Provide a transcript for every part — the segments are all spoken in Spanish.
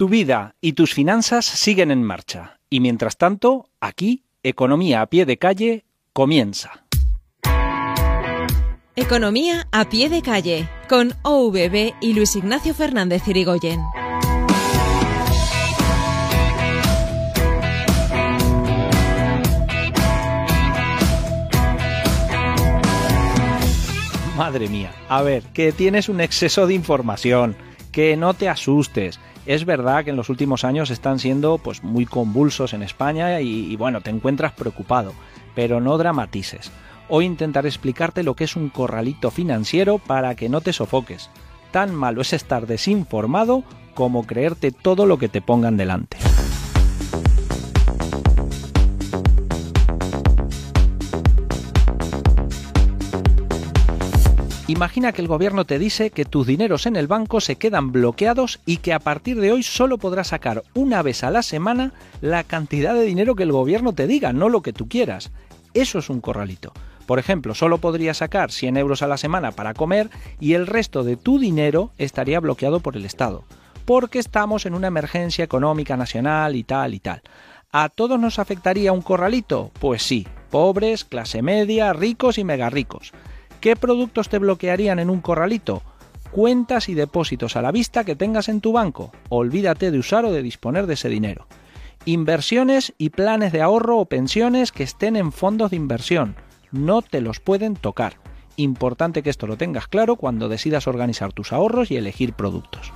Tu vida y tus finanzas siguen en marcha. Y mientras tanto, aquí, Economía a pie de calle comienza. Economía a pie de calle con OVB y Luis Ignacio Fernández Irigoyen. Madre mía, a ver, que tienes un exceso de información, que no te asustes. Es verdad que en los últimos años están siendo pues muy convulsos en España y, y bueno, te encuentras preocupado, pero no dramatices. Hoy intentaré explicarte lo que es un corralito financiero para que no te sofoques. Tan malo es estar desinformado como creerte todo lo que te pongan delante. Imagina que el gobierno te dice que tus dineros en el banco se quedan bloqueados y que a partir de hoy solo podrás sacar una vez a la semana la cantidad de dinero que el gobierno te diga, no lo que tú quieras. Eso es un corralito. Por ejemplo, solo podrías sacar 100 euros a la semana para comer y el resto de tu dinero estaría bloqueado por el Estado. Porque estamos en una emergencia económica nacional y tal y tal. ¿A todos nos afectaría un corralito? Pues sí, pobres, clase media, ricos y mega ricos. ¿Qué productos te bloquearían en un corralito? Cuentas y depósitos a la vista que tengas en tu banco. Olvídate de usar o de disponer de ese dinero. Inversiones y planes de ahorro o pensiones que estén en fondos de inversión. No te los pueden tocar. Importante que esto lo tengas claro cuando decidas organizar tus ahorros y elegir productos.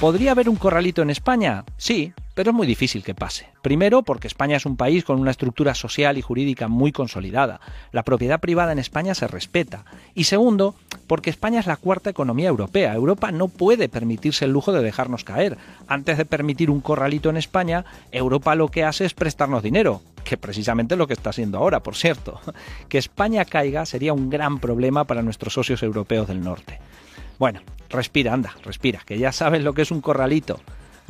¿Podría haber un corralito en España? Sí, pero es muy difícil que pase. Primero, porque España es un país con una estructura social y jurídica muy consolidada. La propiedad privada en España se respeta. Y segundo, porque España es la cuarta economía europea. Europa no puede permitirse el lujo de dejarnos caer. Antes de permitir un corralito en España, Europa lo que hace es prestarnos dinero, que precisamente es lo que está haciendo ahora, por cierto. Que España caiga sería un gran problema para nuestros socios europeos del norte. Bueno, respira, anda, respira, que ya sabes lo que es un corralito.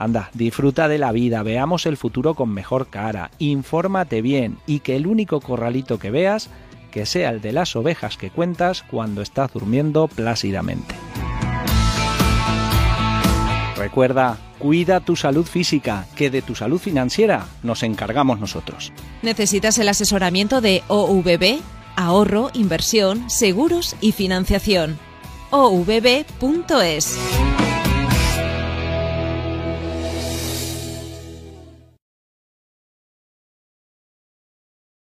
Anda, disfruta de la vida, veamos el futuro con mejor cara, infórmate bien y que el único corralito que veas que sea el de las ovejas que cuentas cuando estás durmiendo plácidamente. Recuerda, cuida tu salud física, que de tu salud financiera nos encargamos nosotros. ¿Necesitas el asesoramiento de OVB? Ahorro, inversión, seguros y financiación. ovb.es